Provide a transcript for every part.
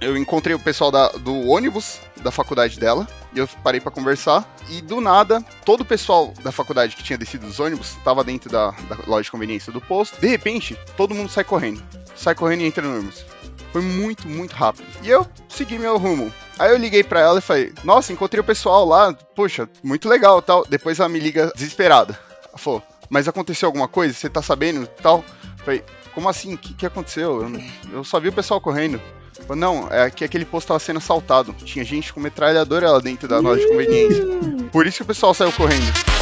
eu encontrei o pessoal da, do ônibus da faculdade dela, e eu parei para conversar, e do nada, todo o pessoal da faculdade que tinha descido dos ônibus estava dentro da, da, loja de conveniência do posto. De repente, todo mundo sai correndo. Sai correndo e entra no ônibus. Foi muito, muito rápido. E eu segui meu rumo. Aí eu liguei para ela e falei: Nossa, encontrei o pessoal lá, poxa, muito legal tal. Depois ela me liga desesperada. Ela falou: Mas aconteceu alguma coisa? Você tá sabendo tal? Eu falei: Como assim? O que, que aconteceu? Eu, eu só vi o pessoal correndo. Falei, não, é que aquele posto tava sendo assaltado. Tinha gente com metralhadora lá dentro da loja de conveniência. Por isso que o pessoal saiu correndo.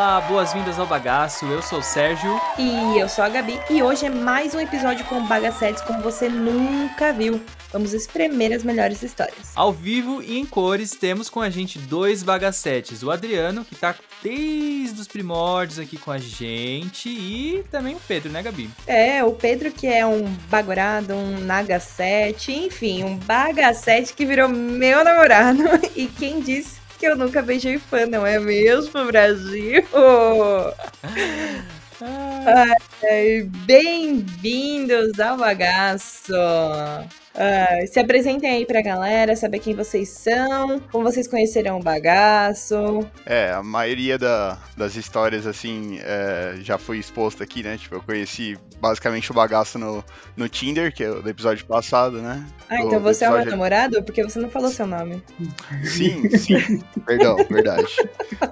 Olá, boas-vindas ao Bagaço. Eu sou o Sérgio. E eu sou a Gabi. E hoje é mais um episódio com bagacetes como você nunca viu. Vamos espremer as melhores histórias. Ao vivo e em cores, temos com a gente dois bagacetes. O Adriano, que tá desde os primórdios aqui com a gente, e também o Pedro, né, Gabi? É, o Pedro que é um bagorado, um nagacete, enfim, um bagacete que virou meu namorado. E quem disse que eu nunca beijei fã, não é mesmo, Brasil? Bem-vindos ao bagaço! Uh, se apresentem aí pra galera, saber quem vocês são, como vocês conheceram o bagaço. É, a maioria da, das histórias, assim, é, já foi exposta aqui, né? Tipo, eu conheci basicamente o bagaço no, no Tinder, que é o do episódio passado, né? Ah, do, então você episódio... é o meu namorado? Porque você não falou seu nome. Sim, sim. Perdão, verdade.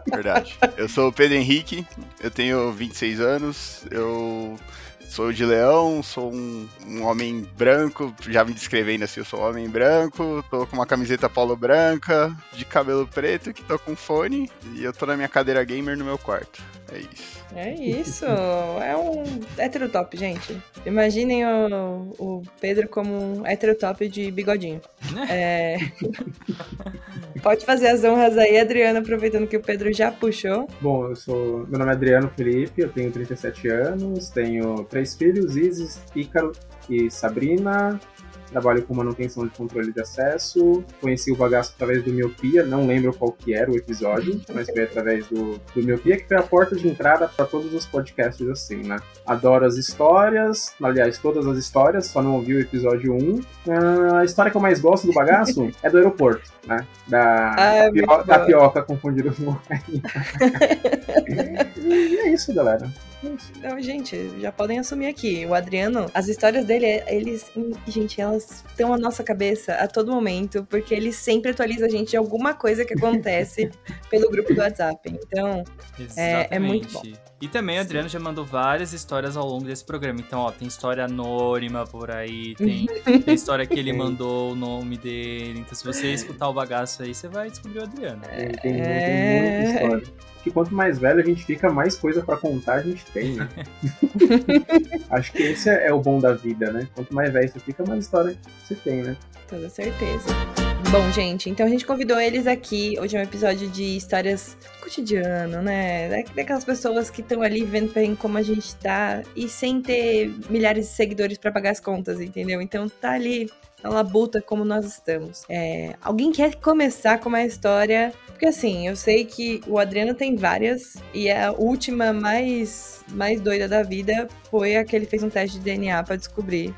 Verdade. Eu sou o Pedro Henrique, eu tenho 26 anos, eu Sou de leão, sou um, um, homem branco, já me descrevendo assim, eu sou um homem branco, tô com uma camiseta polo branca, de cabelo preto, que tô com fone, e eu tô na minha cadeira gamer no meu quarto. É isso. É isso. É um heterotop, gente. Imaginem o, o Pedro como um heterotop de bigodinho. é... Pode fazer as honras aí, Adriano, aproveitando que o Pedro já puxou. Bom, eu sou. Meu nome é Adriano Felipe, eu tenho 37 anos, tenho três filhos, Isis, Ícaro e Sabrina. Trabalho com manutenção de controle de acesso. Conheci o bagaço através do Miopia, não lembro qual que era o episódio, mas foi através do, do Miopia, que foi a porta de entrada para todos os podcasts assim, né? Adoro as histórias, aliás, todas as histórias, só não ouvi o episódio 1. Ah, a história que eu mais gosto do bagaço é do aeroporto, né? Da, ah, pio, da pioca confundida com e é isso, galera. Então, gente, já podem assumir aqui. O Adriano, as histórias dele, eles, gente, elas estão na nossa cabeça a todo momento, porque ele sempre atualiza a gente de alguma coisa que acontece pelo grupo do WhatsApp. Então, é, é, muito bom. E também o Adriano já mandou várias histórias ao longo desse programa. Então, ó, tem história anônima por aí, tem, tem história que ele mandou o nome dele. Então, se você escutar o bagaço aí, você vai descobrir o Adriano. É, tem, tem muita história que quanto mais velho a gente fica, mais coisa para contar a gente tem, né? Acho que esse é o bom da vida, né? Quanto mais velho você fica, mais história você tem, né? Toda certeza. Bom, gente, então a gente convidou eles aqui. Hoje é um episódio de histórias cotidiano, né? Daquelas pessoas que estão ali vendo bem como a gente tá e sem ter milhares de seguidores para pagar as contas, entendeu? Então tá ali labuta como nós estamos. É, alguém quer começar com uma história? Porque assim, eu sei que o Adriano tem várias e a última mais mais doida da vida foi a que ele fez um teste de DNA para descobrir.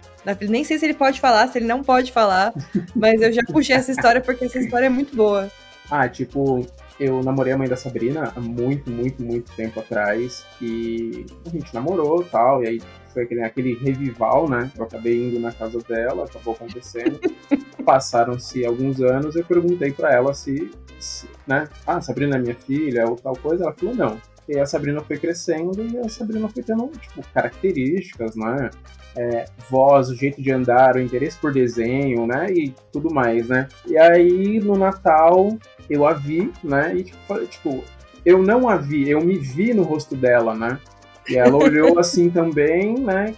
Nem sei se ele pode falar, se ele não pode falar, mas eu já puxei essa história porque essa história é muito boa. Ah, tipo, eu namorei a mãe da Sabrina há muito, muito, muito tempo atrás. E a gente namorou e tal. E aí foi aquele, aquele revival, né? Eu acabei indo na casa dela, acabou acontecendo. Passaram-se alguns anos, eu perguntei para ela se, se, né? Ah, Sabrina é minha filha ou tal coisa. Ela falou não. E a Sabrina foi crescendo e a Sabrina foi tendo, tipo, características, né? É, voz, o jeito de andar, o interesse por desenho, né? E tudo mais, né? E aí, no Natal, eu a vi, né? E, tipo, tipo eu não a vi, eu me vi no rosto dela, né? E ela olhou assim também, né?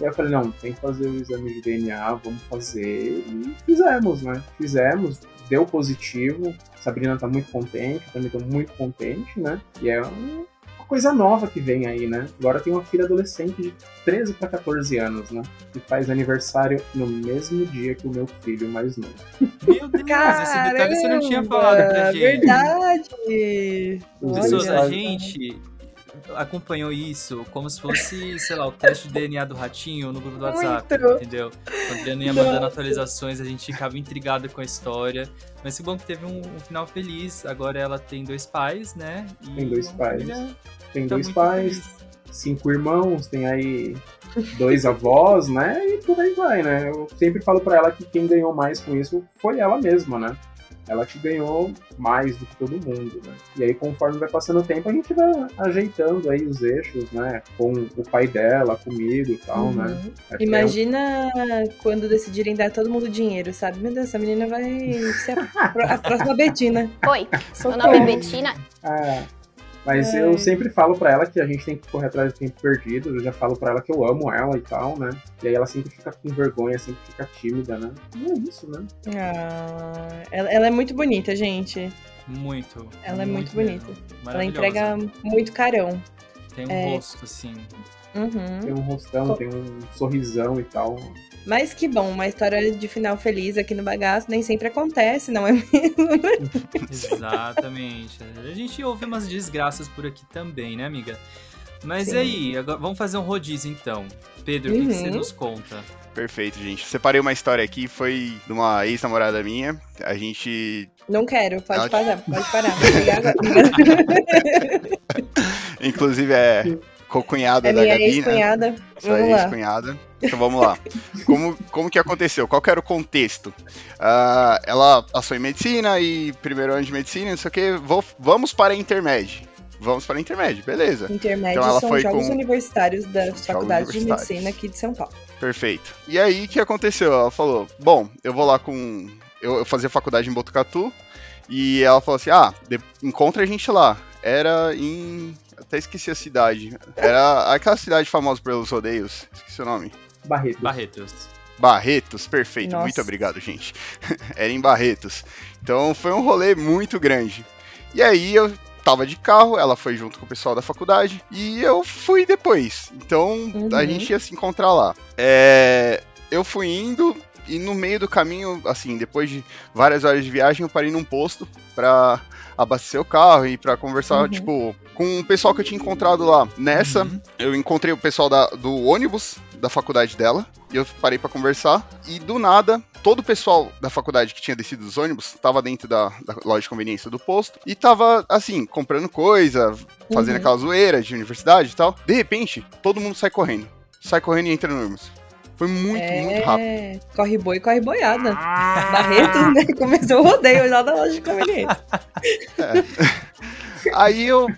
E eu falei, não, tem que fazer o exame de DNA, vamos fazer. E fizemos, né? Fizemos, deu positivo. Sabrina tá muito contente, também tô muito contente, né? E é uma coisa nova que vem aí, né? Agora tem uma filha adolescente de 13 para 14 anos, né? Que faz aniversário no mesmo dia que o meu filho mais novo. Meu Deus, Caramba, esse detalhe você não tinha falado pra gente. Verdade! Pessoas, a gente acompanhou isso como se fosse, sei lá, o teste de DNA do ratinho no grupo do WhatsApp, Muito. entendeu? O Adriano ia mandando atualizações, a gente ficava intrigado com a história. Mas que bom que teve um, um final feliz. Agora ela tem dois pais, né? E Tem dois pais. família Tem tá dois pais, feliz. cinco irmãos, tem aí dois avós, né? E por aí vai, né? Eu sempre falo pra ela que quem ganhou mais com isso foi ela mesma, né? Ela que ganhou mais do que todo mundo, né? E aí, conforme vai passando o tempo, a gente vai ajeitando aí os eixos, né? Com o pai dela, comigo e tal, né? Uhum. Até Imagina quando decidirem dar todo mundo dinheiro, sabe? Meu Deus, essa menina vai ser a, a próxima Betina. Oi, meu nome é Betina. Ah, mas Ai. eu sempre falo pra ela que a gente tem que correr atrás do tempo perdido. Eu já falo pra ela que eu amo ela e tal, né? E aí ela sempre fica com vergonha, sempre fica tímida, né? E é isso, né? Ah, ela, ela é muito bonita, gente. Muito. Ela é muito mesmo. bonita. Ela entrega muito carão. Tem um é. rosto, assim. Uhum. Tem um rostão, Co- tem um sorrisão e tal. Mas que bom, uma história de final feliz aqui no bagaço nem sempre acontece, não é mesmo? Exatamente. A gente ouve umas desgraças por aqui também, né, amiga? Mas Sim. e aí, agora, vamos fazer um rodízio então. Pedro, o que, que você Uhum. nos conta? Perfeito, gente. Separei uma história aqui, foi de uma ex-namorada minha. A gente. Não quero, pode Ela- parar, pode parar. Inclusive é co-cunhada É da Gabi, né? ex-cunhada. Sua Vamos lá. ex-cunhada. Então vamos lá. Como, como que aconteceu? Qual que era o contexto? Ah, ela passou em medicina e primeiro ano de medicina, não sei o que. Vou, vamos para a intermédio. Vamos para a intermédio, beleza. Intermédio Então ela são foi jogos com- universitários da Faculdade de. Medicina aqui de São Paulo. Perfeito. E aí, o que aconteceu? Ela falou: Bom, eu vou lá com. Eu, eu fazia faculdade em Botucatu. E ela falou assim: Ah, de- encontra a gente lá. Era em. Até esqueci a cidade. Era aquela cidade famosa pelos rodeios. Esqueci o nome. Barreto. Barretos. Barretos, perfeito. Nossa. Muito obrigado, gente. Era em Barretos. Então foi um rolê muito grande. E aí eu tava de carro, ela foi junto com o pessoal da faculdade e eu fui depois. Então a Uhum. gente ia se encontrar lá. É, eu fui indo e no meio do caminho, assim, depois de várias horas de viagem, eu parei num posto pra abastecer o carro e pra conversar, Uhum. tipo, com o pessoal que eu tinha encontrado lá. Nessa, Uhum. eu encontrei o pessoal da- do ônibus da faculdade dela e eu parei pra conversar e do nada todo o pessoal da faculdade que tinha descido dos ônibus tava dentro da, da loja de conveniência do posto e tava assim comprando coisa fazendo Uhum. aquela zoeira de universidade e tal de repente todo mundo sai correndo sai correndo e entra no ônibus foi muito muito rápido É, corre boi, corre boiada. Barretos, né? Começou o rodeio lá da loja de conveniência. Aí eu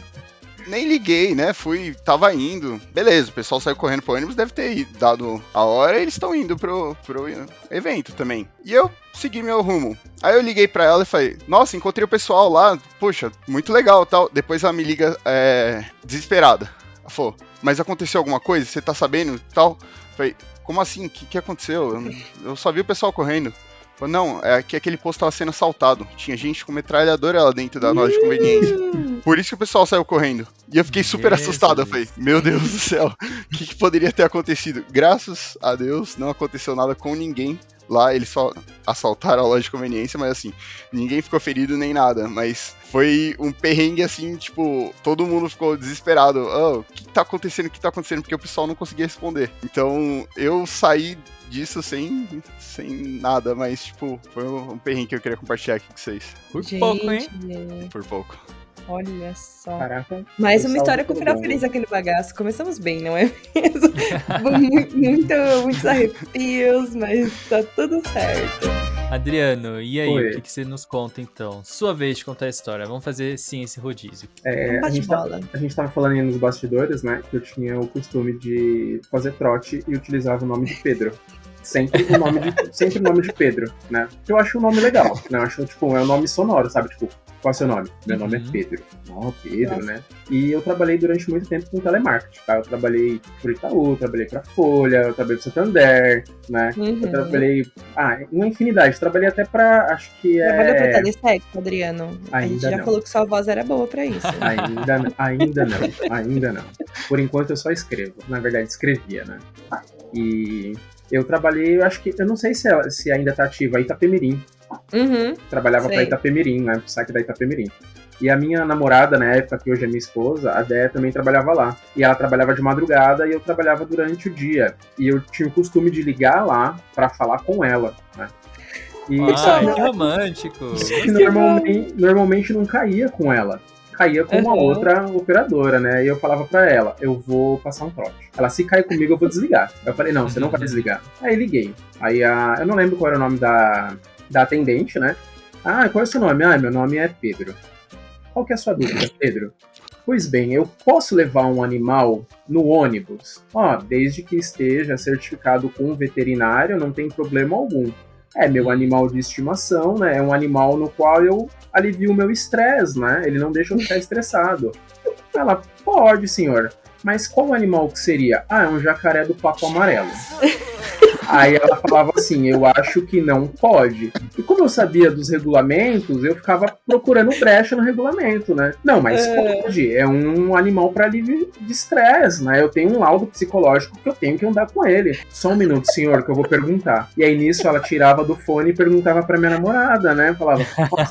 nem liguei, né? Fui, tava indo. Beleza, o pessoal saiu correndo pro ônibus, deve ter ido- dado a hora e eles estão indo pro, pro evento também. E eu segui meu rumo. Aí eu liguei pra ela e falei: Nossa, encontrei o pessoal lá, poxa, muito legal tal. Depois ela me liga é, desesperada. Ela falou: Mas aconteceu alguma coisa? Você tá sabendo tal? Eu Falei: Como assim? O que, que aconteceu? Eu, eu só vi o pessoal correndo. Falei, não, é que aquele posto tava sendo assaltado. Tinha gente com metralhadora lá dentro da loja de conveniência. Por isso que o pessoal saiu correndo. E eu fiquei super Jesus. assustado. Eu falei, meu Deus do céu, o que, que poderia ter acontecido? Graças a Deus, não aconteceu nada com ninguém. Lá eles só assaltaram a loja de conveniência, mas assim, ninguém ficou ferido nem nada. Mas foi um perrengue assim, tipo, todo mundo ficou desesperado. Oh, o que tá acontecendo? O que tá acontecendo? Porque o pessoal não conseguia responder. Então eu saí disso sem, sem nada, mas tipo, foi um, um perrengue que eu queria compartilhar aqui com vocês. Por Gente, pouco, hein? Por pouco. Olha só. Caraca. Mais uma história com final feliz aqui no bagaço. Começamos bem, não é mesmo? muito, muito, muitos arrepios, mas tá tudo certo. Adriano, e aí, Oi. o que, que você nos conta então? Sua vez de contar a história. Vamos fazer sim esse rodízio. É, a, gente tá, bate-bola. a gente tava falando aí nos bastidores, né? Que eu tinha o costume de fazer trote e utilizava o nome de Pedro. Sempre o nome de, sempre o nome de Pedro, né? Eu acho o nome legal, né? Eu acho, tipo, é um nome sonoro, sabe? Tipo, qual é o seu nome? Meu nome Uhum. é Pedro. Ó, Pedro, Nossa. né? E eu trabalhei durante muito tempo com telemarketing, tá? Eu trabalhei por Itaú, trabalhei pra Folha, eu trabalhei pro Santander, né? Eu Uhum. trabalhei. Ah, uma infinidade. Trabalhei até pra. Acho que é. Trabalhou pra Telesec, Adriano? a gente Ainda já não. falou que sua voz era boa pra isso. Ainda, n- ainda não, ainda não. Por enquanto eu só escrevo. Na verdade, escrevia, né? E eu trabalhei, eu acho que. Eu não sei se, ela- se ainda tá ativa, Itapemirim. Uhum. Trabalhava Sei. pra Itapemirim, né? Pro site da Itapemirim. E a minha namorada, na época, que hoje é minha esposa, a Déia também trabalhava lá. E ela trabalhava de madrugada e eu trabalhava durante o dia. E eu tinha o costume de ligar lá para falar com ela, né? E Ai, que romântico! Que normalmente, normalmente não caía com ela caía com uma uhum. outra operadora, né? E eu falava para ela, eu vou passar um trote. Ela, se cair comigo, eu vou desligar. Eu falei, não, você não vai desligar. Aí liguei. Aí a. Eu não lembro qual era o nome da, da atendente, né? Ah, qual é o seu nome? Ah, meu nome é Pedro. Qual que é a sua dúvida, Pedro? Pois bem, eu posso levar um animal no ônibus? Ó, desde que esteja certificado com um veterinário, não tem problema algum. É meu animal de estimação, né? É um animal no qual eu alivio o meu estresse, né? Ele não deixa eu ficar estressado. Ela, pode, senhor. Mas qual animal que seria? Ah, é um jacaré do papo amarelo. Aí ela falava assim: Eu acho que não pode. E como eu sabia dos regulamentos, eu ficava procurando brecha no regulamento, né? Não, mas é... pode. É um animal para alívio de estresse, né? Eu tenho um laudo psicológico que eu tenho que andar com ele. Só um minuto, senhor, que eu vou perguntar. E aí nisso ela tirava do fone e perguntava pra minha namorada, né? Falava: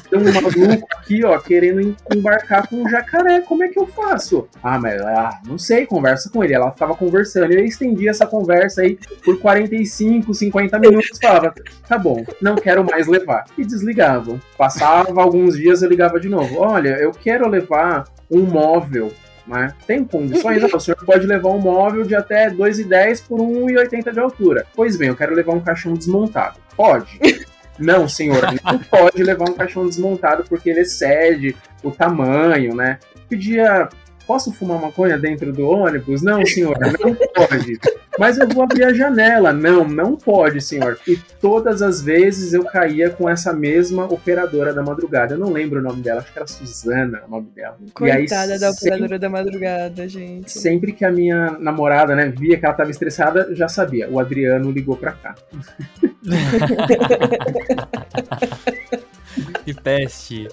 tem um maluco aqui, ó, querendo embarcar com um jacaré, como é que eu faço? Ah, mas ah, não sei, conversa com ele. Ela estava conversando e eu estendi essa conversa aí por 45 45, 50 minutos, falava, tá bom, não quero mais levar. E desligava. Passava alguns dias, eu ligava de novo. Olha, eu quero levar um móvel né? Tem condições? Ah, o senhor pode levar um móvel de até 2,10 por 1,80 de altura. Pois bem, eu quero levar um caixão desmontado. Pode. Não, senhor, não pode levar um caixão desmontado porque ele excede o tamanho, né? Pedia Posso fumar maconha dentro do ônibus? Não, senhor, não pode. Mas eu vou abrir a janela. Não, não pode, senhor. E todas as vezes eu caía com essa mesma operadora da madrugada. Eu não lembro o nome dela, acho que era Suzana o nome dela. Coitada aí, da operadora sempre, da madrugada, gente. Sempre que a minha namorada, né, via que ela estava estressada, já sabia. O Adriano ligou pra cá. Que peste.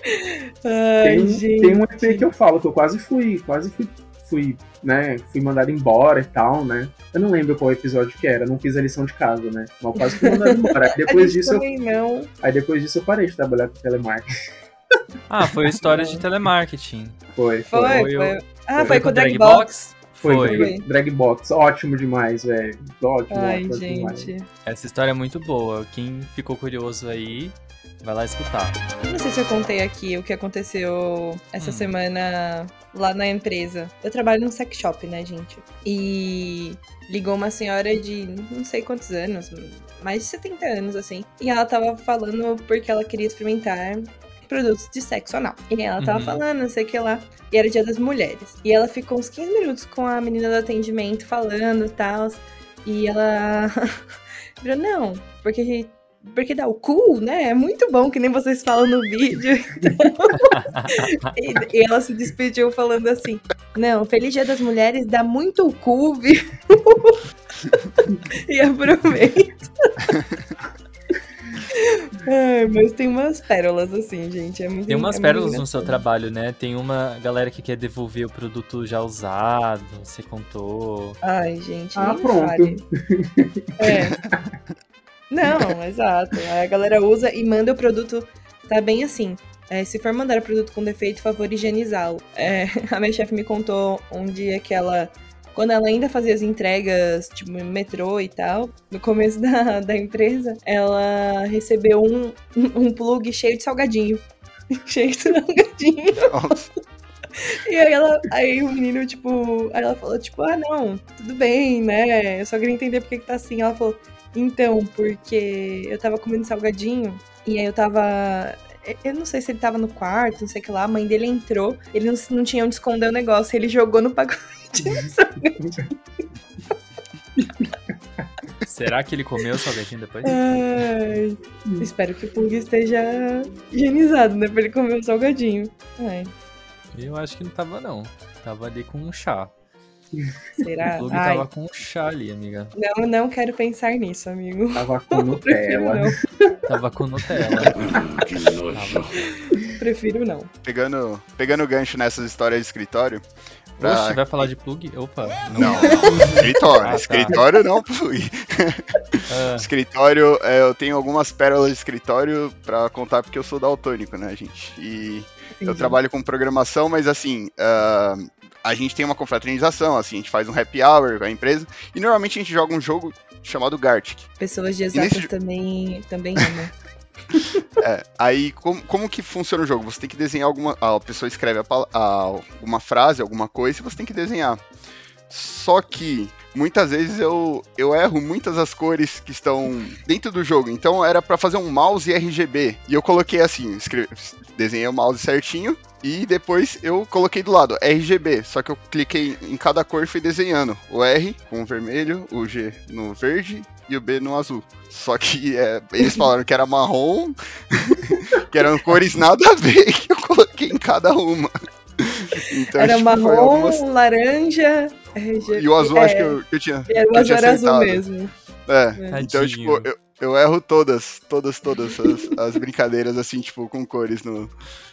Ai, tem, gente. tem um EP que eu falo, que eu quase fui, quase fui, fui, né, fui mandado embora e tal, né? Eu não lembro qual episódio que era, não fiz a lição de casa, né? Mas quase fui mandado embora. Aí depois disso eu. Não. Aí depois disso eu parei de trabalhar com telemarketing. Ah, foi história de telemarketing. Foi, foi. foi, foi. Ah, foi, foi com o Dragbox? Foi, foi. Dragbox, ótimo demais, velho. Ótimo, Ai, ótimo gente. Demais. Essa história é muito boa. Quem ficou curioso aí, Vai lá escutar. Não sei se eu contei aqui o que aconteceu essa hum. semana lá na empresa. Eu trabalho num sex shop, né, gente? E ligou uma senhora de não sei quantos anos, mais de 70 anos, assim. E ela tava falando porque ela queria experimentar produtos de sexo anal. E ela tava uhum. falando, não sei o que lá. E era dia das mulheres. E ela ficou uns 15 minutos com a menina do atendimento falando e tal. E ela. virou, não, porque porque dá o cu, né? É muito bom, que nem vocês falam no vídeo. Então... e, e, ela se despediu falando assim: Não, Feliz Dia das Mulheres dá muito cu, viu? e aproveita. Ai, mas tem umas pérolas assim, gente. É muito Tem umas é pérolas no seu trabalho, né? Tem uma galera que quer devolver o produto já usado, você contou. Ai, gente. Ah, pronto. Fale. É. Não, exato. a galera usa e manda o produto, tá bem assim. É, se for mandar o produto com defeito, favor higienizá-lo. É, a minha chefe me contou um dia que ela, quando ela ainda fazia as entregas, tipo, metrô e tal, no começo da, da empresa, ela recebeu um, um plug cheio de salgadinho. cheio de salgadinho. Nossa. E aí ela, aí o menino, tipo, aí ela falou, tipo, ah, não, tudo bem, né? Eu só queria entender por que, que tá assim. Ela falou, então, porque eu tava comendo salgadinho e aí eu tava. Eu não sei se ele tava no quarto, não sei o que lá. A mãe dele entrou, ele não, não tinha onde esconder o negócio, ele jogou no pacote salgadinho. Será que ele comeu o salgadinho depois? Ai, espero que o Pug esteja higienizado, né? Pra ele comer o salgadinho. Ai. Eu acho que não tava, não. Tava ali com um chá. Será? O Plug Ai. tava com chá ali, amiga. Não, não quero pensar nisso, amigo. Tava com Nutella. tava com Nutella. que nojo. Prefiro não. Pegando, pegando gancho nessas histórias de escritório. Pra... Oxe, vai falar de plug? Opa. Não, não. escritório. Ah, tá. escritório não plug. Ah. Escritório, é, eu tenho algumas pérolas de escritório pra contar porque eu sou daltônico, né, gente? E Eu trabalho com programação, mas assim, uh, a gente tem uma confraternização, assim, a gente faz um happy hour com a empresa, e normalmente a gente joga um jogo chamado Gartic. Pessoas de exatas nesse... também, também amam. é, aí como, como que funciona o jogo? Você tem que desenhar alguma. A pessoa escreve a, a, alguma frase, alguma coisa, e você tem que desenhar. Só que muitas vezes eu, eu erro muitas das cores que estão dentro do jogo. Então era para fazer um mouse RGB. E eu coloquei assim, escrevi, desenhei o mouse certinho. E depois eu coloquei do lado RGB. Só que eu cliquei em cada cor e fui desenhando. O R com o vermelho, o G no verde e o B no azul. Só que é, eles falaram que era marrom, que eram cores nada a ver que eu coloquei em cada uma. Então, era tipo, marrom, algumas... laranja, RGB. E o azul é, acho que eu, que eu tinha. Era o azul era azul mesmo. É, é. então, tipo, eu, eu erro todas, todas, todas as, as brincadeiras, assim, tipo, com cores. No...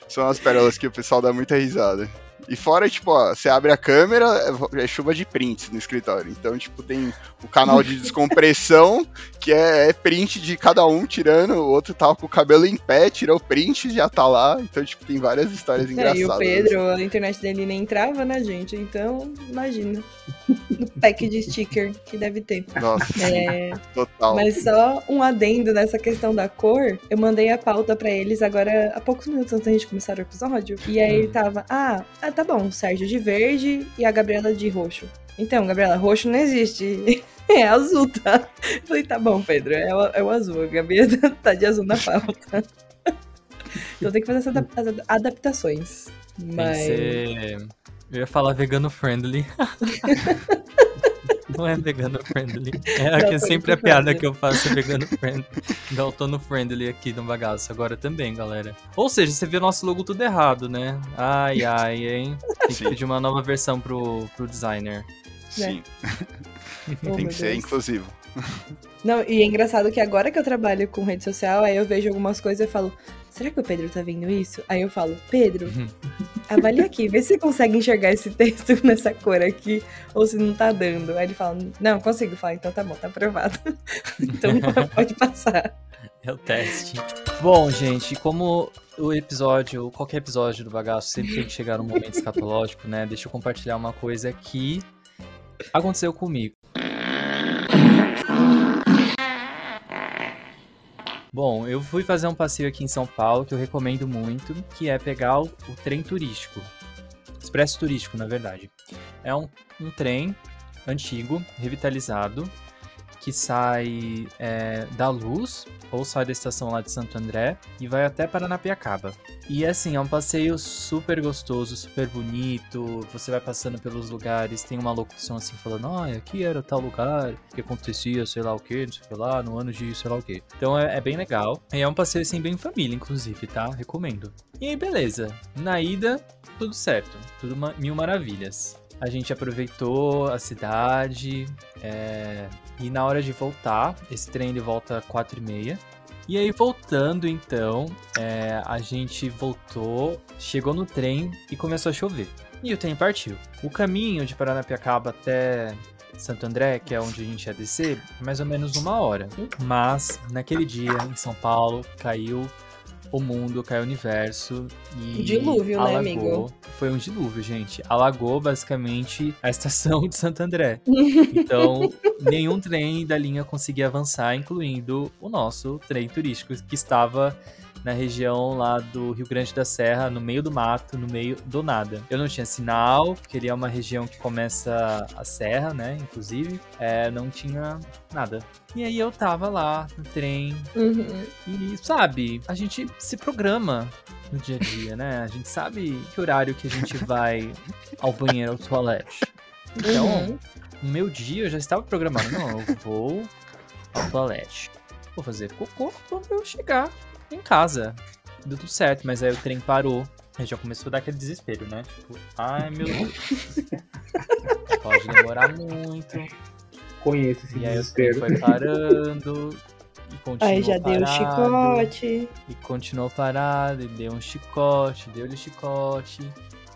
São as pérolas que o pessoal dá muita risada. E fora, tipo, ó, você abre a câmera, é, é chuva de prints no escritório. Então, tipo, tem o canal de descompressão, que é, é, print de cada um tirando, o outro tava com o cabelo em pé, tirou o print já tá lá. Então, tipo, tem várias histórias é, engraçadas. E o Pedro, a internet dele nem entrava, né, gente? Então, imagina. Pack de sticker que deve ter. Nossa, é... total. Mas só um adendo nessa questão da cor, eu mandei a pauta para eles agora há poucos minutos antes da gente começar o episódio. E aí ele tava, ah, tá bom, o Sérgio de verde e a Gabriela de roxo. Então, Gabriela, roxo não existe. É azul, tá? falei, tá bom, Pedro, é o, é o azul. A Gabriela tá de azul na pauta. então tem que fazer essas adaptações. Mas. Ser... Eu ia falar vegano friendly. Não é vegano friendly. É aqui é sempre a piada que eu faço é vegano friendly. Daltono friendly aqui no bagaço. Agora também, galera. Ou seja, você vê o nosso logo tudo errado, né? Ai, ai, hein? Tem que pedir uma nova versão pro, pro designer. Sim. Oh, Tem que ser inclusivo. Não, e é engraçado que agora que eu trabalho com rede social, aí eu vejo algumas coisas e falo, será que o Pedro tá vendo isso? Aí eu falo, Pedro, uhum. avalia aqui, vê se você consegue enxergar esse texto nessa cor aqui, ou se não tá dando. Aí ele fala, não, consigo. falar, então tá bom, tá aprovado. então pode passar. É o teste. Bom, gente, como o episódio, qualquer episódio do bagaço sempre tem que chegar num momento escatológico, né? Deixa eu compartilhar uma coisa que aconteceu comigo. Bom, eu fui fazer um passeio aqui em São Paulo que eu recomendo muito, que é pegar o, o trem turístico. Expresso turístico, na verdade. É um, um trem antigo, revitalizado, que sai é, da Luz, ou sai da estação lá de Santo André, e vai até Paranapiacaba. E assim, é um passeio super gostoso, super bonito. Você vai passando pelos lugares, tem uma locução assim falando: Ah, aqui era tal lugar, que acontecia sei lá o que, não sei o que lá, no ano de sei lá o que. Então é, é bem legal. E é um passeio assim, bem família, inclusive, tá? Recomendo. E aí, beleza. Na ida, tudo certo. Tudo mil maravilhas. A gente aproveitou a cidade. É... E na hora de voltar, esse trem ele volta 4 e meia. E aí, voltando então, é... a gente voltou, chegou no trem e começou a chover. E o trem partiu. O caminho de Paranapiacaba até Santo André, que é onde a gente ia descer, mais ou menos uma hora. Mas naquele dia, em São Paulo, caiu o mundo, caiu o universo e. Dilúvio, alagou. né, amigo? Foi um dilúvio, gente. Alagou basicamente a estação de Santo André. então, nenhum trem da linha conseguia avançar, incluindo o nosso trem turístico, que estava na região lá do Rio Grande da Serra, no meio do mato, no meio do nada. Eu não tinha sinal, porque ele é uma região que começa a serra, né? Inclusive, é, não tinha nada. E aí eu tava lá no trem. Uhum. E, sabe, a gente se programa no dia a dia, né? A gente sabe que horário que a gente vai ao banheiro, ao toalete. Então, uhum. no meu dia eu já estava programado. Não, eu vou ao toalete. Vou fazer cocô quando eu chegar em casa. Deu tudo certo, mas aí o trem parou. A gente já começou a dar aquele desespero, né? Tipo, ai meu Deus. Pode demorar muito. Conheço esse e aí desespero. o trem foi parando. E continuou aí já parado, deu chicote. E continuou parado, e deu um chicote, deu-lhe chicote.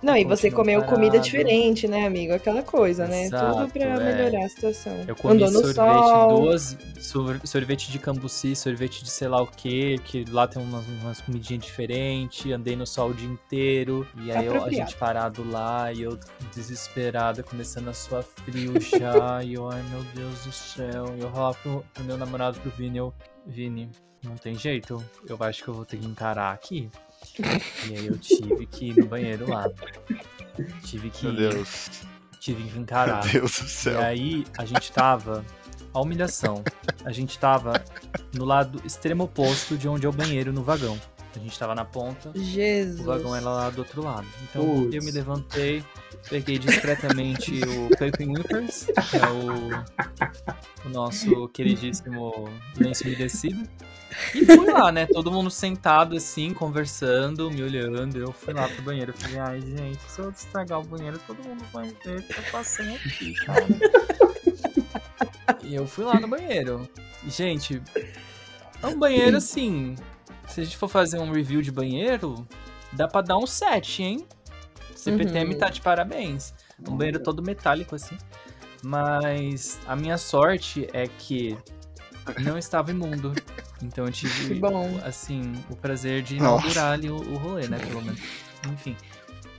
Não, e você comeu comida parado. diferente, né, amigo? Aquela coisa, né? Exato, Tudo pra é. melhorar a situação. Eu comi Andou no sorvete, sol. sor- sorvete de cambuci, sorvete de sei lá o que, que lá tem umas, umas comidinhas diferentes, andei no sol o dia inteiro, e aí eu- a gente parado lá, e eu desesperada, começando a suar frio já, e eu, ai meu Deus do céu, e eu falava pro, pro meu namorado, pro Vini, eu, Vini, não tem jeito, eu acho que eu vou ter que encarar aqui. E aí eu tive que ir no banheiro lá. Tive que Meu Deus. tive que encarar. Meu Deus do E céu. aí a gente tava. A humilhação. A gente tava no lado extremo oposto de onde é o banheiro no vagão. A gente tava na ponta, Jesus. o vagão era lá do outro lado. Então Putz. eu me levantei, peguei discretamente o Paper Whippers, que é o, o nosso queridíssimo lenço umedecido. E fui lá, né? Todo mundo sentado assim, conversando, me olhando. Eu fui lá pro banheiro. Falei, ai, gente, se eu estragar o banheiro, todo mundo vai ver que eu passei aqui, cara. e eu fui lá no banheiro. Gente, é um banheiro assim. Se a gente for fazer um review de banheiro, dá pra dar um 7, hein? CPTM Uhum. tá de parabéns. Um banheiro todo metálico assim. Mas a minha sorte é que não estava imundo. Então eu tive, assim, o prazer de Nossa. inaugurar ali o, o rolê, né? Pelo menos. Enfim.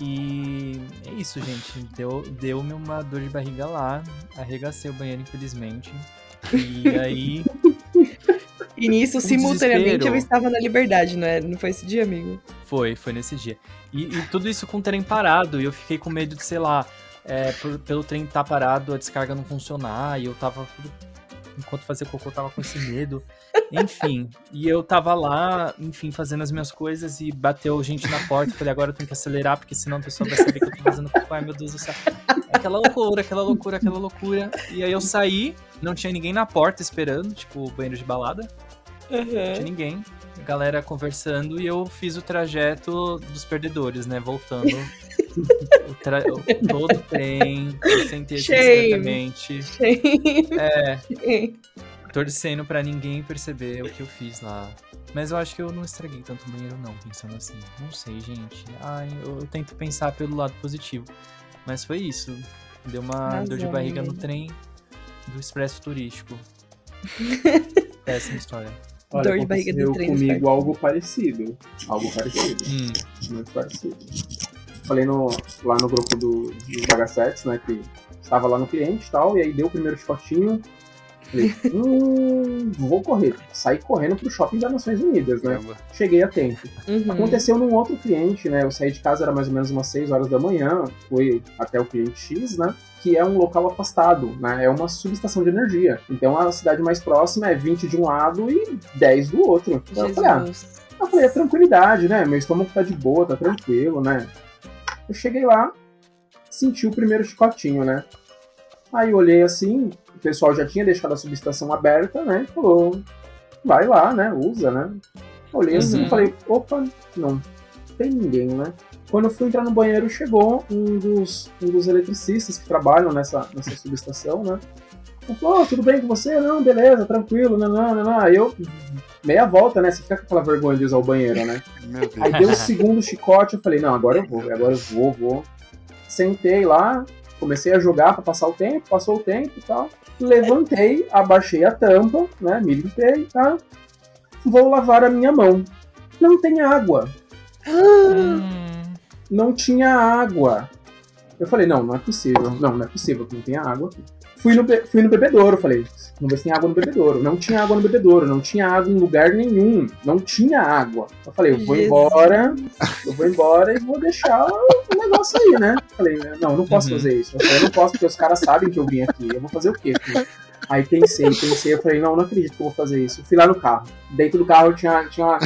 E é isso, gente. Deu, deu-me uma dor de barriga lá. Arregacei o banheiro, infelizmente. E aí. E nisso, Um simultaneamente, desespero. eu estava na liberdade, não é? Não foi esse dia, amigo? Foi, foi nesse dia. E, e tudo isso com o trem parado, e eu fiquei com medo de, sei lá, é, por- pelo trem estar parado, a descarga não funcionar, e eu tava. Enquanto fazia cocô, eu tava com esse medo. Enfim, e eu tava lá, enfim, fazendo as minhas coisas e bateu gente na porta. Falei, agora eu tenho que acelerar, porque senão a pessoa vai saber que eu tô fazendo cocô. Ai, meu Deus do céu. Aquela loucura, aquela loucura, aquela loucura. E aí eu saí, não tinha ninguém na porta esperando, tipo, banheiro de balada. Não tinha ninguém. Galera conversando e eu fiz o trajeto dos perdedores, né? Voltando. o tra... Todo trem. Eu sentei aqui Shame. discretamente. É, torcendo pra ninguém perceber o que eu fiz lá. Mas eu acho que eu não estraguei tanto o banheiro, não, pensando assim. Não sei, gente. Ai, eu, eu tento pensar pelo lado positivo. Mas foi isso. Deu uma Arrasou, dor de barriga no trem do expresso turístico. Péssima história. Olha, Dor de barriga do trem comigo algo parecido. Algo parecido. Hum, Muito parecido. Falei no, lá no grupo do, dos Bagacetes, né? Que estava lá no cliente e tal, e aí deu o primeiro chicotinho. Falei, hum, vou correr. Saí correndo pro shopping das Nações Unidas, né? Caramba. Cheguei a tempo. Uhum. Aconteceu num outro cliente, né? Eu saí de casa, era mais ou menos umas 6 horas da manhã, fui até o cliente X, né? Que é um local afastado, né? É uma subestação de energia. Então a cidade mais próxima é 20 de um lado e 10 do outro. Então, eu falei, ah, eu falei, é tranquilidade, né? Meu estômago tá de boa, tá tranquilo, né? Eu cheguei lá, senti o primeiro chicotinho, né? Aí eu olhei assim, pessoal já tinha deixado a subestação aberta, né? E falou, vai lá, né? Usa, né? Olhei assim Uhum. e falei, opa, não, tem ninguém, né? Quando eu fui entrar no banheiro, chegou um dos, um dos eletricistas que trabalham nessa, nessa subestação, né? Ele falou, "Ô, tudo bem com você? Não, beleza, tranquilo, não, não, não, não. Aí eu, meia volta, né? Você fica com aquela vergonha de usar o banheiro, né? Meu Deus. Aí deu o segundo chicote, eu falei, não, agora eu vou, agora eu vou, vou. Sentei lá, comecei a jogar pra passar o tempo, passou o tempo e tal. Levantei, abaixei a tampa, né? Me limpei, tá? Vou lavar a minha mão. Não tem água. hum, Não tinha água. Eu falei, não, não é possível. Não, não é possível que não tenha água aqui. Fui no, fui no bebedouro, falei, vamos ver se tem água no bebedouro. Não tinha água no bebedouro, não tinha água em lugar nenhum. Não tinha água. Eu falei, eu vou Jesus. embora, eu vou embora e vou deixar o negócio aí, né? Falei, não, eu não posso Uhum. fazer isso. Eu falei, eu não posso porque os caras sabem que eu vim aqui. Eu vou fazer o quê? aqui? Aí pensei, pensei, eu falei, não, não acredito que eu vou fazer isso. Fui lá no carro. Dentro do carro tinha, tinha uma.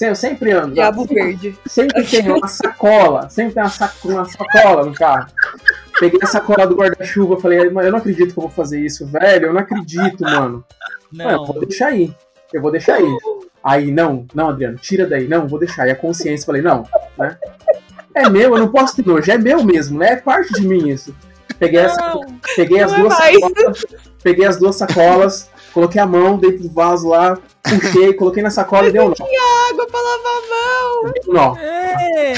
Eu sempre ando. né? Diabo verde. Sempre tem uma sacola, sempre tem uma, saco- uma sacola no carro. Peguei a sacola do guarda-chuva, falei, "Mas eu não acredito que eu vou fazer isso, velho, eu não acredito, mano. Ué, eu não. vou deixar aí, eu vou deixar aí. Aí, não, não, Adriano, tira daí, não, vou deixar. E a consciência, falei, não, né? É meu, eu não posso ter nojo, é meu mesmo, né? É parte de mim isso. Peguei, essa, Não. peguei as é duas mais. sacolas, peguei as duas sacolas, coloquei a mão dentro do vaso lá, puxei, coloquei na sacola e deu nó. Água pra lavar a mão. Deu nó. É.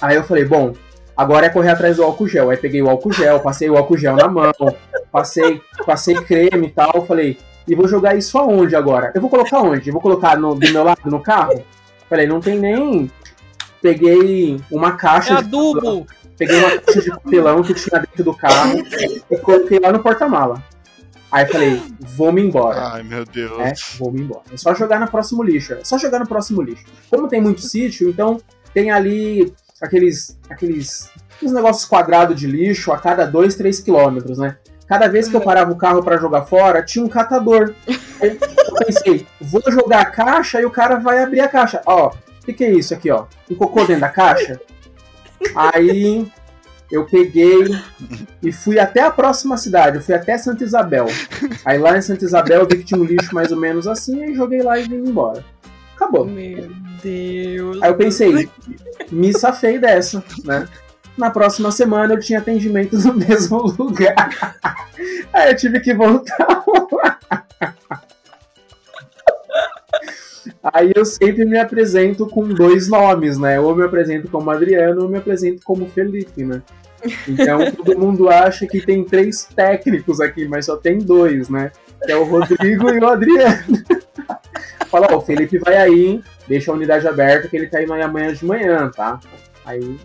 Aí eu falei, bom, Agora é correr atrás do álcool gel. Aí peguei o álcool gel, passei o álcool gel na mão, passei, passei creme e tal. Falei, e vou jogar isso aonde agora? Eu vou colocar onde? Eu vou colocar no, do meu lado no carro? Falei, não tem nem. Peguei uma caixa. É de adubo! Peguei uma caixa de papelão que tinha dentro do carro e coloquei lá no porta-mala. Aí falei, vou-me embora. Ai, meu Deus. É, vou-me embora. É só jogar no próximo lixo. É só jogar no próximo lixo. Como tem muito sítio, então tem ali aqueles. aqueles. uns negócios quadrados de lixo a cada 2, 3 quilômetros, né? Cada vez que eu parava o carro pra jogar fora, tinha um catador. Aí eu pensei, vou jogar a caixa e o cara vai abrir a caixa. Ó, que, que é isso aqui, ó? Um cocô dentro da caixa? Aí eu peguei e fui até a próxima cidade, eu fui até Santa Isabel. Aí lá em Santa Isabel eu vi que tinha um lixo mais ou menos assim, aí joguei lá e vim embora. Acabou. Meu Deus. Aí eu pensei, me safei dessa, né? Na próxima semana eu tinha atendimento no mesmo lugar. Aí eu tive que voltar. Aí eu sempre me apresento com dois nomes, né? Ou me apresento como Adriano ou me apresento como Felipe, né? Então todo mundo acha que tem três técnicos aqui, mas só tem dois, né? Que é o Rodrigo e o Adriano. Fala, ó, o Felipe vai aí, hein? deixa a unidade aberta que ele tá indo aí amanhã de manhã, tá? Aí.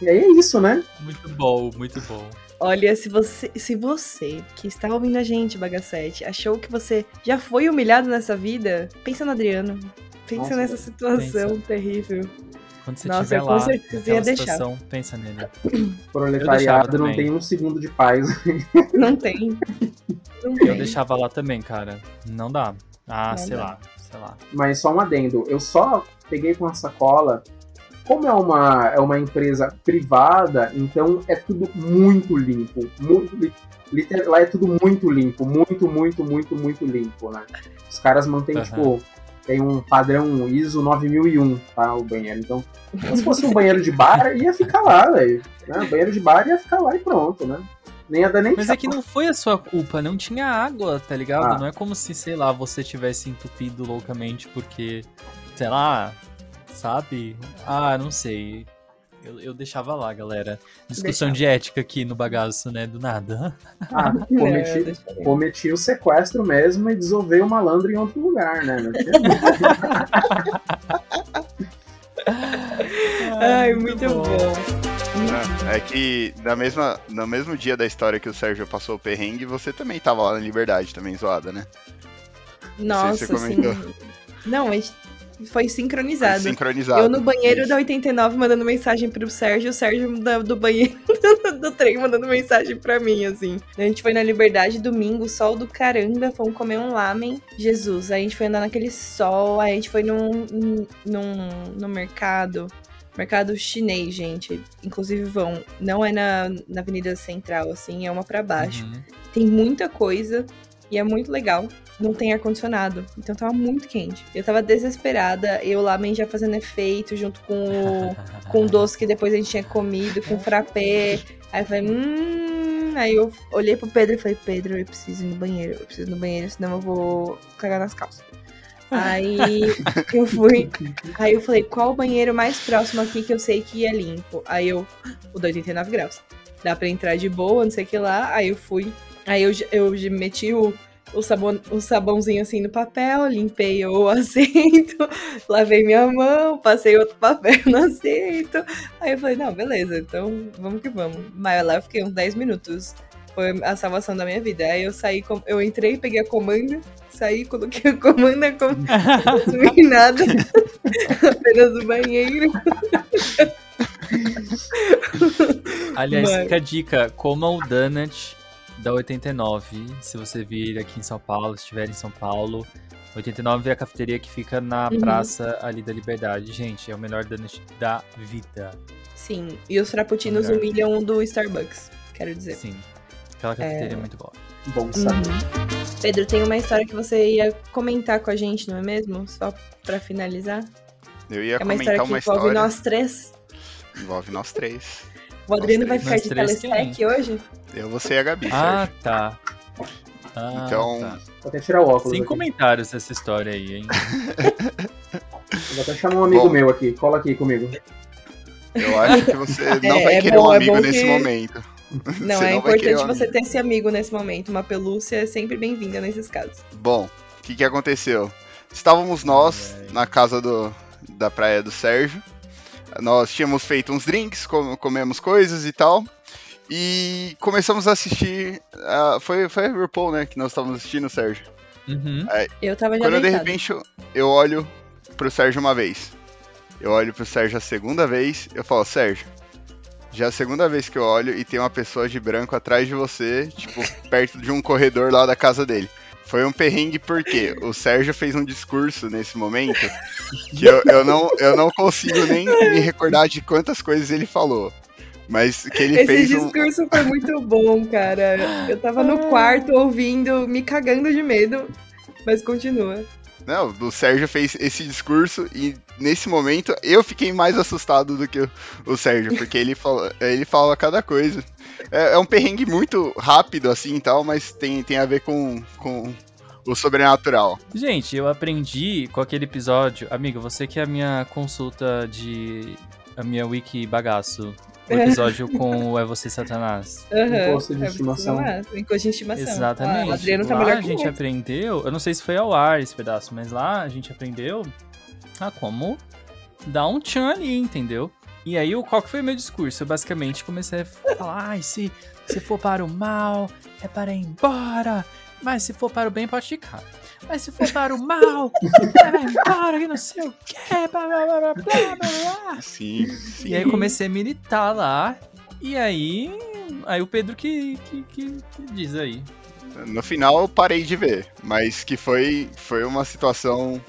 E aí é isso, né? Muito bom, muito bom. Olha, se você, se você que está ouvindo a gente, Bagacete, achou que você já foi humilhado nessa vida, pensa no Adriano. Pensa Nossa, nessa situação terrível. Quando você estiver com lá, naquela ia deixar. situação, pensa nele. Proletariado não tem um segundo de paz. Não tem. Não Eu tem. deixava lá também, cara. Não dá. Ah, Não sei dá. lá, sei lá. Mas só um adendo, eu só peguei com a sacola. Como é uma, é uma empresa privada, então é tudo muito limpo. Muito, li- liter- lá é tudo muito limpo. Muito, muito, muito, muito limpo, né? Os caras mantêm, Aham. tipo, tem um padrão ISO 9001, tá? O banheiro. Então, se fosse um banheiro de bar, ia ficar lá, velho. Né? Banheiro de bar ia ficar lá e pronto, né? Nem ia dar nem Mas é que não foi a sua culpa, não tinha água, tá ligado? Ah. Não é como se, sei lá, você tivesse entupido loucamente porque, sei lá, sabe? Ah, não sei. Eu, eu deixava lá, galera. Discussão de ética aqui no bagaço, né? Do nada. Ah, Não, cometi, ver. cometi o sequestro mesmo e desovei o malandro em outro lugar, né? Não Ai, muito bom. É, é que na mesma, no mesmo dia da história que o Sérgio passou o perrengue, você também tava lá na Liberdade, também zoada, né? Nossa, você assim. comentou. Não, gente foi sincronizado. Sincronizado. Eu no banheiro Isso. da 89 mandando mensagem pro Sérgio, o Sérgio da- do banheiro do trem mandando mensagem pra mim, assim. A gente foi na Liberdade domingo, sol do caramba, fomos comer um lamen. Jesus, aí a gente foi andar naquele sol, aí a gente foi num, num, no mercado. Mercado chinês, gente. Inclusive vão. Não é na, na Avenida Central, assim, é uma pra baixo. Uhum. Tem muita coisa e é muito legal. Não tem ar-condicionado, então tava muito quente. Eu tava desesperada, eu lá men já fazendo efeito junto com o, com o doce que depois a gente tinha comido, com o frappé. Aí eu falei, hum. Aí eu olhei pro Pedro e falei, Pedro, eu preciso ir no banheiro, eu preciso ir no banheiro, senão eu vou cagar nas calças. Aí eu fui. Aí eu falei, qual o banheiro mais próximo aqui que eu sei que é limpo? Aí eu, o do 89 graus. Dá pra entrar de boa, não sei o que lá. Aí eu fui. Aí eu, eu meti o, o, sabão, o sabãozinho assim no papel, limpei o assento, lavei minha mão, passei outro papel no assento. Aí eu falei, não, beleza, então vamos que vamos. Mas lá eu fiquei uns 10 minutos. Foi a salvação da minha vida. Aí eu saí, com- eu entrei, peguei a comanda, saí, coloquei a comanda, como não consumi nada, apenas o banheiro. Aliás, Mas- fica a dica: coma o donut da 89. Se você vir aqui em São Paulo, se estiver em São Paulo. 89 é a cafeteria que fica na Uhum. praça ali da Liberdade. Gente, é o melhor donut da vida. Sim, e os frappuccinos Melhor. humilham do Starbucks, quero dizer. Sim. Aquela cafeteria é muito boa. Bom saber. Uhum. Pedro, tem uma história que você ia comentar com a gente, não é mesmo? Só pra finalizar. Eu ia é uma comentar história que uma envolve história. nós três. Envolve nós três. O Adriano vai ficar de telespec hoje? Eu, você e a Gabi, Ah, Sérgio. tá. Ah, Então- tá. Vou até tirar o óculos. Sem aqui. comentários essa história aí, hein? Vou até chamar um amigo Bom. meu aqui. Cola aqui comigo. Eu acho que você não É, vai é querer bom- um é amigo bom nesse que- momento. Não, Você é não importante um você ter esse amigo nesse momento. Uma pelúcia é sempre bem-vinda nesses casos. Bom, o que, que aconteceu? Estávamos nós na casa do, da praia do Sérgio. Nós tínhamos feito uns drinks, com- comemos coisas e tal. E começamos a assistir. ah, foi, foi a RuPaul, né? Que nós estávamos assistindo, Sérgio. Uhum. Eu tava já Quando de deitada. repente eu, eu olho pro Sérgio uma vez. Eu olho pro Sérgio a segunda vez. Eu falo, Sérgio. Já é a segunda vez que eu olho e tem uma pessoa de branco atrás de você, tipo, perto de um corredor lá da casa dele. Foi um perrengue porque o Sérgio fez um discurso nesse momento que eu, eu, não, eu não consigo nem me recordar de quantas coisas ele falou. Mas que ele Esse fez um. discurso foi muito bom, cara. Eu tava no quarto ouvindo, me cagando de medo. Mas continua. Não, o Sérgio fez esse discurso e nesse momento eu fiquei mais assustado do que o, o Sérgio, porque ele fala, ele fala cada coisa. É, é um perrengue muito rápido assim e tal, mas tem, tem a ver com, com o sobrenatural. Gente, eu aprendi com aquele episódio. Amigo, você que é a minha consulta de. A minha wiki bagaço. O episódio com o É Você Satanás. Aham. Encosto de É, estimação. Encosto de estimação. Exatamente. Ah, Adriano tá lá melhor a gente eu. aprendeu. Eu não sei se foi ao ar esse pedaço, mas lá a gente aprendeu a como dar um tchan ali, entendeu? E aí, qual que foi o meu discurso? Eu basicamente comecei a falar: ai, se, se for para o mal, é para ir embora. Mas se for para o bem, pode ficar. Mas se for para o mal, é vai embora, que não sei o quê. Blá, blá, blá, blá, blá, blá. Sim, sim. E aí comecei a militar lá. E aí. Aí o Pedro que, que, que, que diz aí. No final eu parei de ver, mas que foi, foi uma situação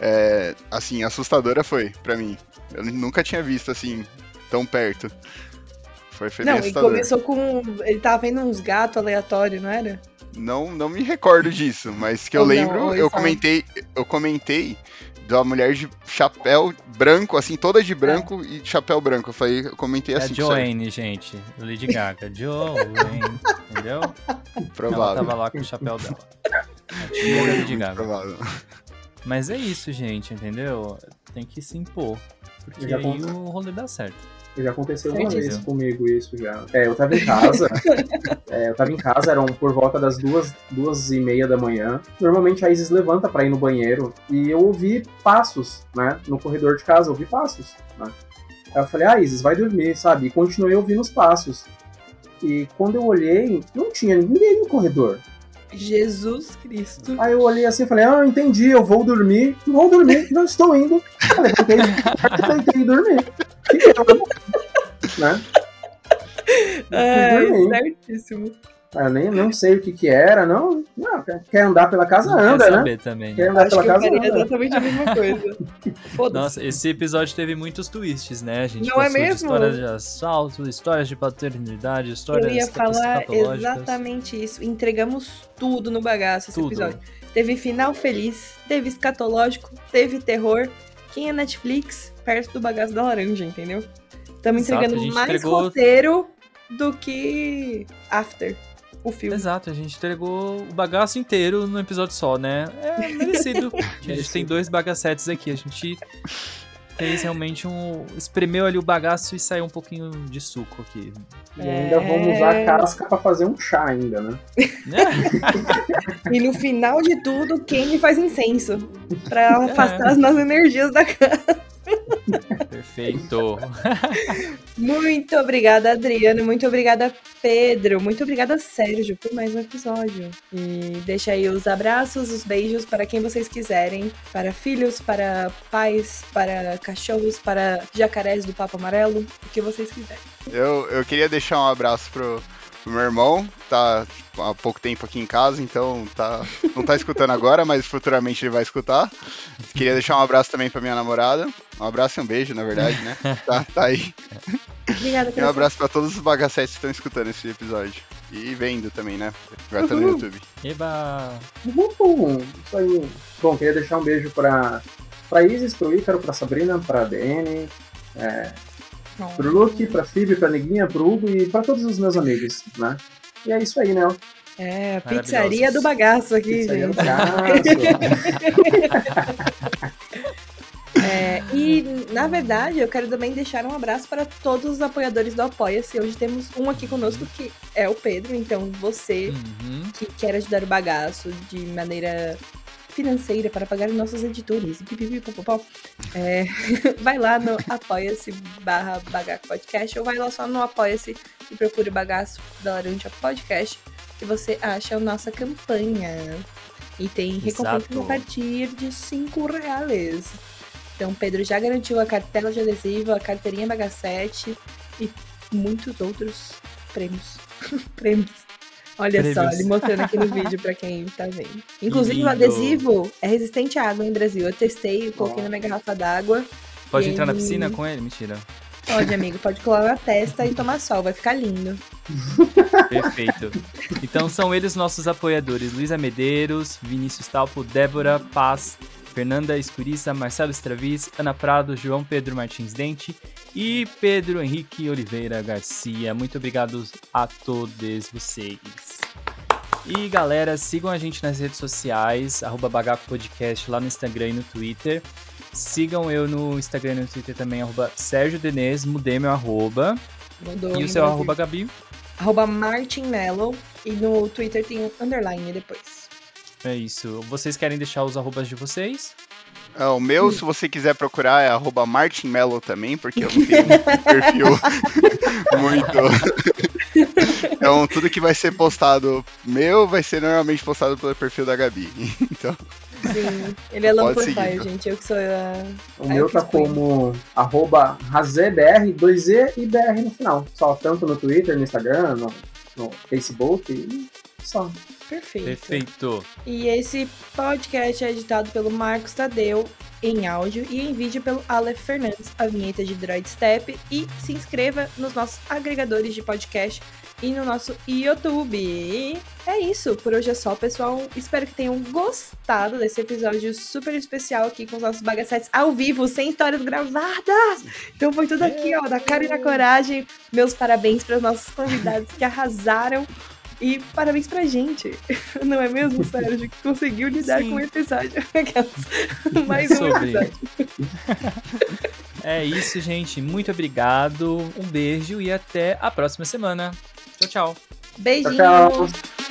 é, assim, assustadora foi pra mim. Eu nunca tinha visto assim tão perto. Foi, foi bem Não, e assustador. começou com. Ele tava vendo uns gatos aleatórios, não era? Não, não me recordo disso, mas que eu não, lembro, ou eu é- comentei, eu comentei da mulher de chapéu branco, assim, toda de branco e chapéu branco. Eu falei, eu comentei É assim, a Joanne, gente. Lady Gaga. Joanne. Entendeu? Ela provável. tava lá com o chapéu dela. A tia da Lady Gaga. provável. Mas é isso, gente, entendeu? Tem que se impor. Porque aí conto. o rolê dá certo. Já aconteceu uma Certíssimo. vez comigo isso já. É, eu tava em casa. é, eu tava em casa, eram por volta das duas, duas e meia da manhã. Normalmente a Isis levanta pra ir no banheiro e eu ouvi passos, né? No corredor de casa, eu ouvi passos, né? Aí eu falei, ah, Isis, vai dormir, sabe? E continuei ouvindo os passos. E quando eu olhei, não tinha ninguém no corredor. Jesus Cristo. Aí eu olhei assim e falei, ah, entendi, eu vou dormir. Vou dormir, não estou indo. Eu levantei, tentei dormir. Fiquei, né? É, certíssimo. Eu nem não sei o que que era, não. Não, quer- andar pela casa, Não anda, quer né? saber também. Quer Né? andar Acho pela que eu casa, faria anda. exatamente a mesma coisa. Nossa, esse episódio teve muitos twists, né? A gente Não é de mesmo? histórias de assalto, histórias de paternidade, histórias Eu ia falar exatamente isso. Entregamos tudo no bagaço esse Tudo. episódio. Teve final feliz, teve escatológico, teve terror. Quem é Netflix perto do bagaço da laranja, entendeu? Estamos entregando mais entregou- roteiro do que After, o filme. Exato, a gente entregou o bagaço inteiro no episódio só, né? É merecido. a gente tem dois bagacetes aqui. A gente fez realmente um. espremeu ali o bagaço e saiu um pouquinho de suco aqui. E ainda vamos usar a casca pra fazer um chá ainda, né? Né? E no final de tudo, Kenny faz incenso. Pra É. afastar as más energias da casa. Perfeito. Muito obrigada, Adriano. Muito obrigada, Pedro. Muito obrigada, Sérgio, por mais um episódio. E deixa aí os abraços, os beijos para quem vocês quiserem. Para filhos, para pais, para cachorros, para jacarés do Papo Amarelo. O que vocês quiserem. Eu, eu queria deixar um abraço pro, pro meu irmão, tá há pouco tempo aqui em casa, então tá, não tá escutando agora, mas futuramente ele vai escutar. Queria deixar um abraço também pra minha namorada. Um abraço e um beijo, na verdade, né? Tá, tá aí. Obrigada, E um abraço pra todos os bagacetes que estão escutando esse episódio. E vendo também, né? Agora tá no. YouTube. Eba! Uhul, isso aí. Bom, queria deixar um beijo pra, pra Isis, pro Ícaro, pra Sabrina, pra DN, é, pro Luke, pra Phoebe, pra Neguinha, pro Hugo e pra todos os meus amigos, né? E é isso aí, né? É, pizzaria do bagaço aqui, é gente. um abraço. É, e Na verdade, eu quero também deixar um abraço para todos os apoiadores do Apoia-se. Hoje temos um aqui conosco que é o Pedro. Então, você Uhum. que quer ajudar o bagaço de maneira financeira para pagar os nossos editores, é, vai lá no apoia-se barra bagaco podcast ou vai lá só no apoia-se e procura o bagaço da laranja podcast que você acha a nossa campanha. E tem recompensas Exato. a partir de 5 reais. Então, Pedro já garantiu a cartela de adesivo, a carteirinha Bagacete e muitos outros prêmios. prêmios. Olha só, ele mostrando aqui no vídeo pra quem tá vendo. Inclusive, o adesivo é resistente à água em Brasil. Eu testei, coloquei na minha garrafa d'água. Pode entrar na aí? piscina com ele? Mentira. Pode, amigo, pode colar na testa e tomar sol, vai ficar lindo. Perfeito. Então são eles nossos apoiadores: Luísa Medeiros, Vinícius Talpo, Débora Paz, Fernanda Escuriça, Marcelo Estravis, Ana Prado, João Pedro Martins Dente e Pedro Henrique Oliveira Garcia. Muito obrigado a todos vocês. E galera, sigam a gente nas redes sociais, arroba Bagaco Podcast lá no Instagram e no Twitter. Sigam eu no Instagram e no Twitter também, arroba Sérgio Denez, mudei meu arroba. Mudou E o seu arroba, Gabi? Arroba Martin Mello. E no Twitter tem um underline depois. É isso. Vocês querem deixar os arrobas de vocês? É, o meu, se você quiser procurar, é arroba Martin Mello também, porque eu não tenho um perfil muito. Então, tudo que vai ser postado meu vai ser normalmente postado pelo perfil da Gabi. Então, Sim, ele é low Pode profile, seguir. gente. Eu que sou a. O Aí meu eu tá como arroba razebr, 2E e BR no final. Só tanto no Twitter, no Instagram, no, no Facebook e só. Perfeito. Perfeito. E esse podcast é editado pelo Marcos Tadeu em áudio e em vídeo pelo Aleph Fernandes, a vinheta de Droid Step. E se inscreva nos nossos agregadores de podcast e no nosso YouTube. E é isso, por hoje é só, pessoal. Espero que tenham gostado desse episódio super especial aqui com os nossos bagacetes ao vivo, sem histórias gravadas. Então foi tudo aqui, ó, da cara e da coragem. Meus parabéns para os nossos convidados que arrasaram. E parabéns pra gente, não é mesmo, Sérgio? Que conseguiu lidar Sim. com o episódio. Aquelas- Mais um Sobre. episódio. É isso, gente. Muito obrigado. Um beijo e até a próxima semana. Tchau, tchau. Beijinho! Tchau, tchau.